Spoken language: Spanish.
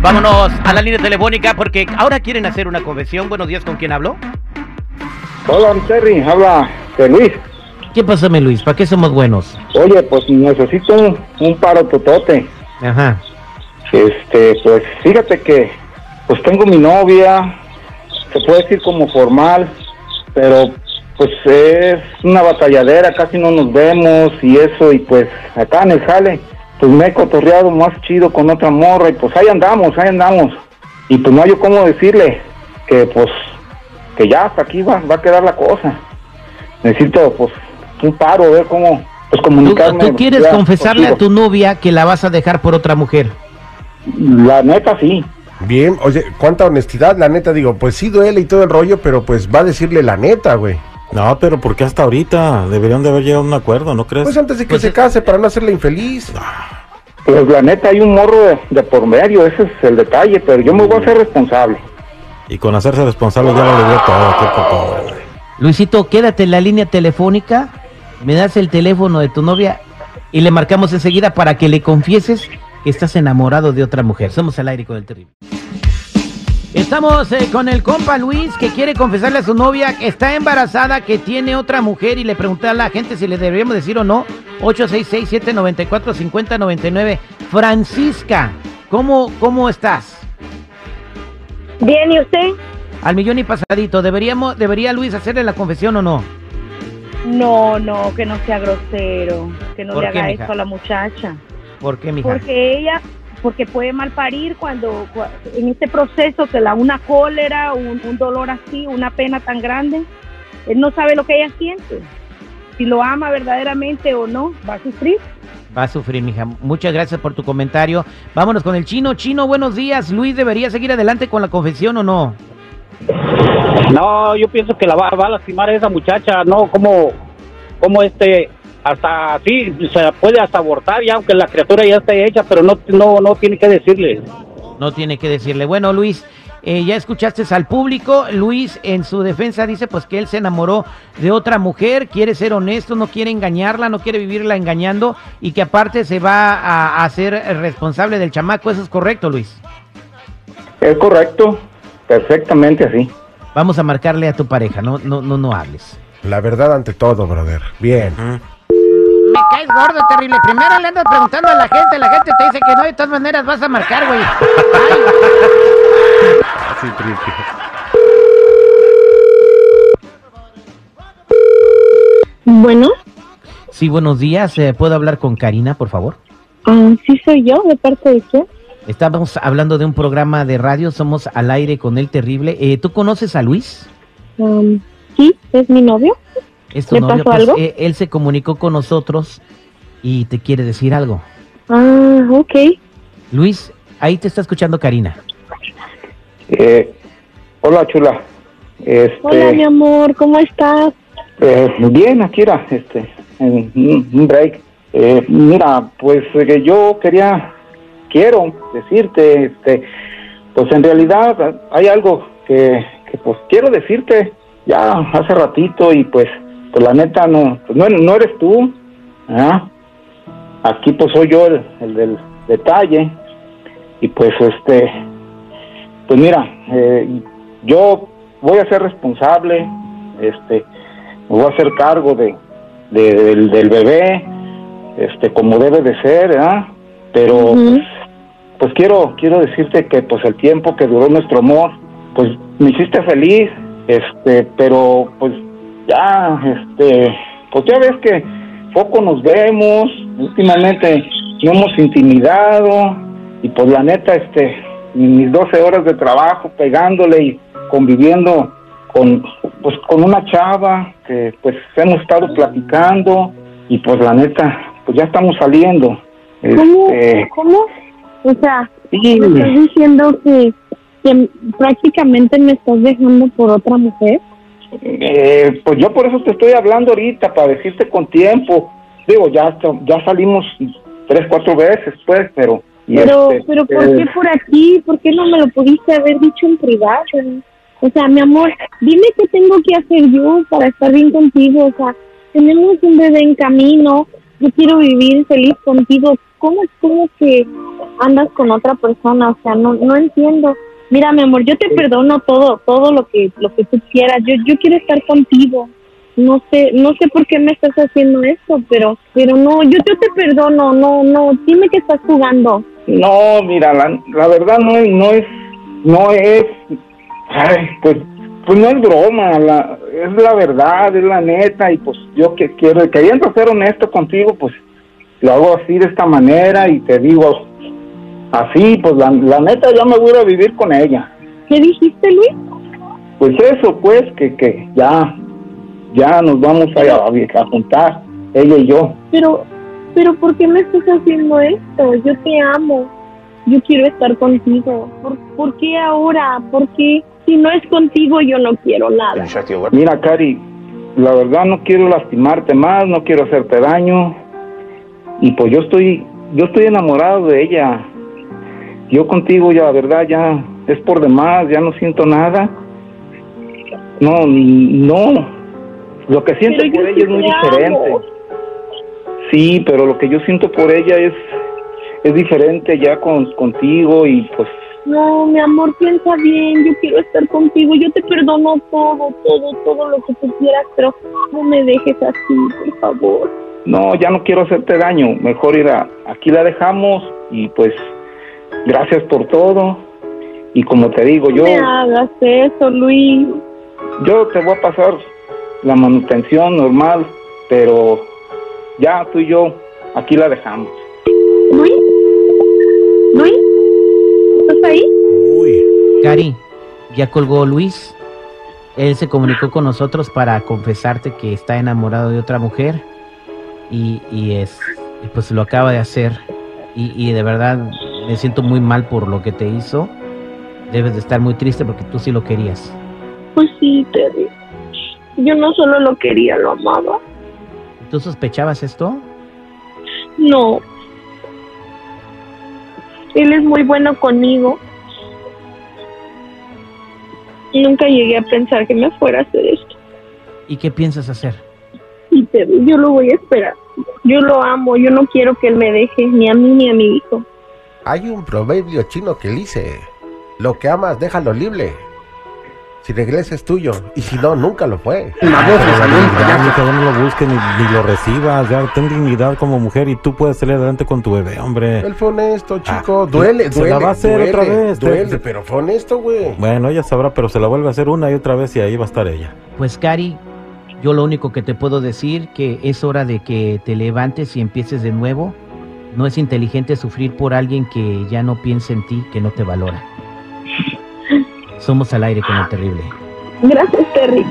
Vámonos a la línea telefónica porque ahora quieren hacer una confesión. Buenos días, ¿con quién hablo? Hola, Terry, habla de Luis. ¿Qué pasa, mi Luis? ¿Para qué somos buenos? Oye, pues necesito un, un paro totote. Ajá. Este, pues fíjate que pues tengo mi novia, se puede decir como formal, pero pues es una batalladera, casi no nos vemos y eso, y pues acá en el jale, pues me he cotorreado más chido con otra morra y pues ahí andamos, ahí andamos. Y pues no hay yo cómo decirle que pues que ya hasta aquí va, va a quedar la cosa. Necesito pues un paro, ver cómo pues ¿Tú, comunicarme. tú quieres ya confesarle a tu novia que la vas a dejar por otra mujer? La neta sí. Bien, oye, cuánta honestidad, la neta, digo, pues sí duele y todo el rollo, pero pues va a decirle la neta, güey. No, pero ¿por qué hasta ahorita? Deberían de haber llegado a un acuerdo, ¿no crees? Pues antes de que Pues se es- case, para no hacerla infeliz. Pues la neta hay un morro de, de por medio, ese es el detalle, pero yo me voy a hacer responsable. Y con hacerse responsable ya lo dio todo, qué poco. Luisito, quédate en la línea telefónica, me das el teléfono de tu novia y le marcamos enseguida para que le confieses que estás enamorado de otra mujer. Somos al aire con el terrible. Estamos eh, con el compa Luis que quiere confesarle a su novia que está embarazada, que tiene otra mujer y le pregunté a la gente si le deberíamos decir o no. 866-794-5099. Francisca, ¿cómo, ¿cómo estás? Bien, ¿y usted? Al millón y pasadito, ¿deberíamos, ¿debería Luis hacerle la confesión o no? No, no, que no sea grosero, que no ¿Por le qué, haga mija? eso a la muchacha. ¿Por qué, mija? Porque ella, porque puede mal parir cuando, cua- en este proceso que la una cólera, un, un dolor así, una pena tan grande, él no sabe lo que ella siente. Si lo ama verdaderamente o no, va a sufrir. Va a sufrir, mija. Muchas gracias por tu comentario. Vámonos con el chino. Chino, buenos días. Luis, ¿debería seguir adelante con la confesión o no? No, yo pienso que la va, va a lastimar a esa muchacha, no, como, como este, hasta así, se puede hasta abortar ya, aunque la criatura ya esté hecha, pero no, no, no tiene que decirle. No tiene que decirle. Bueno, Luis, eh, ya escuchaste al público. Luis, en su defensa, dice pues que él se enamoró de otra mujer, quiere ser honesto, no quiere engañarla, no quiere vivirla engañando y que aparte se va a hacer responsable del chamaco. ¿Eso es correcto, Luis? Es correcto, perfectamente así. Vamos a marcarle a tu pareja, no, no, no, no hables. La verdad ante todo, brother. Bien. Caes gordo, terrible. Primero le andas preguntando a la gente, la gente te dice que no, de todas maneras vas a marcar, güey. Triste. Bueno, Sí, buenos días. eh, ¿Puedo hablar con Karina, por favor? ah, sí soy yo, ¿de parte de quién? Estamos hablando de un programa de radio, somos al aire con el terrible. Eh, ¿Tú conoces a Luis? Um, sí, es mi novio. ¿Es tu ¿Le pasó algo? eh, él se comunicó con nosotros y te quiere decir algo. Ah, ok. Luis, ahí te está escuchando Karina. Eh, hola, chula. Este, Hola, mi amor, ¿cómo estás? eh, bien, Akira, este, en un un break. Eh, mira, pues eh, yo quería, quiero decirte, este, pues en realidad hay algo que, que pues quiero decirte ya hace ratito y pues, pues la neta no, pues no, no eres tú, ¿ah? Aquí pues soy yo el, el del detalle y pues este, pues mira, eh, yo voy a ser responsable, este, me voy a hacer cargo de, de- del, del bebé, este, como debe de ser, ¿verdad? Pero pues, pues quiero, quiero decirte que pues el tiempo que duró nuestro amor, pues me hiciste feliz, este, pero pues ya, este, pues ya ves que poco nos vemos, últimamente no hemos intimidado y pues la neta, este, mis 12 horas de trabajo pegándole y conviviendo con, pues con una chava que pues hemos estado platicando y pues la neta, pues ya estamos saliendo. ¿Cómo? Este, ¿Cómo? O sea, sí, me estás diciendo que, que prácticamente me estás dejando por otra mujer. Eh, pues yo por eso te estoy hablando ahorita, para decirte con tiempo. Digo, ya ya salimos tres, cuatro veces, pues, pero... Pero, este, pero ¿por eh, qué por aquí? ¿Por qué no me lo pudiste haber dicho en privado? O sea, mi amor, dime qué tengo que hacer yo para estar bien contigo. O sea, tenemos un bebé en camino. yo quiero vivir feliz contigo. ¿Cómo es como que andas con otra persona? O sea, no, no entiendo. Mira, mi amor, yo te perdono todo, todo lo que, lo que tú quieras. Yo, yo quiero estar contigo. No sé, no sé por qué me estás haciendo esto, pero, pero no, yo, yo te perdono. No, no, dime que estás jugando. No, mira, la, la verdad no es, no es, no es, ay, pues, pues no es broma, la, es la verdad, es la neta, y pues yo que quiero, queriendo ser honesto contigo, pues lo hago así de esta manera y te digo así, pues la, la neta ya me voy a ir a vivir con ella. ¿Qué dijiste, Luis? Pues eso, pues, que, que ya, ya nos vamos a, a, a juntar, ella y yo. Pero, pero ¿por qué me estás haciendo esto? Yo te amo. Yo quiero estar contigo. ¿Por, por qué ahora? ¿Por qué? Si no es contigo, yo no quiero nada. Mira, Cari, la verdad no quiero lastimarte más, no quiero hacerte daño. Y pues yo estoy, yo estoy enamorado de ella. Yo contigo ya, la verdad, ya es por demás, ya no siento nada. No, no. Lo que siento por ella es muy te diferente. amo. Sí, pero lo que yo siento por ella es, es diferente ya con, contigo y pues No, mi amor, piensa bien. Yo quiero estar contigo. Yo te perdono todo, todo, todo lo que tú quieras, pero no me dejes así, por favor. no, ya no quiero hacerte daño. Mejor ir a, aquí la dejamos y pues gracias por todo. Y como te digo, yo, No me hagas eso, Luis. yo te voy a pasar la manutención normal, pero ya tú y yo aquí la dejamos. Luis. Luis. ¿Estás ahí? Uy. Cari, ya colgó Luis. Él se comunicó con nosotros para confesarte que está enamorado de otra mujer y, y es y pues lo acaba de hacer y, y de verdad me siento muy mal por lo que te hizo. Debes de estar muy triste porque tú sí lo querías. Pues sí, Terry. Yo no solo lo quería, lo amaba. ¿Tú sospechabas esto? No. Él es muy bueno conmigo. Nunca llegué a pensar que me fuera a hacer esto. ¿Y qué piensas hacer? Y Terry, yo lo voy a esperar. Yo lo amo, yo no quiero que él me deje, ni a mí ni a mi hijo. Hay un proverbio chino que dice, lo que amas déjalo libre. Si regresa es tuyo, y si no, nunca lo fue. No lo busques ni, ni lo recibas. Ya ten dignidad como mujer y tú puedes salir adelante con tu bebé, hombre. Él fue honesto, chico. Ah, duele, se duele. la va a hacer duele, otra vez. Duele, Te- pero fue honesto, güey. Bueno, ella sabrá, pero se la vuelve a hacer una y otra vez y ahí va a estar ella. Pues Cari, yo lo único que te puedo decir que es hora de que te levantes y empieces de nuevo. No es inteligente sufrir por alguien que ya no piensa en ti, que no te valora. Somos al aire con el terrible. Gracias, Terry.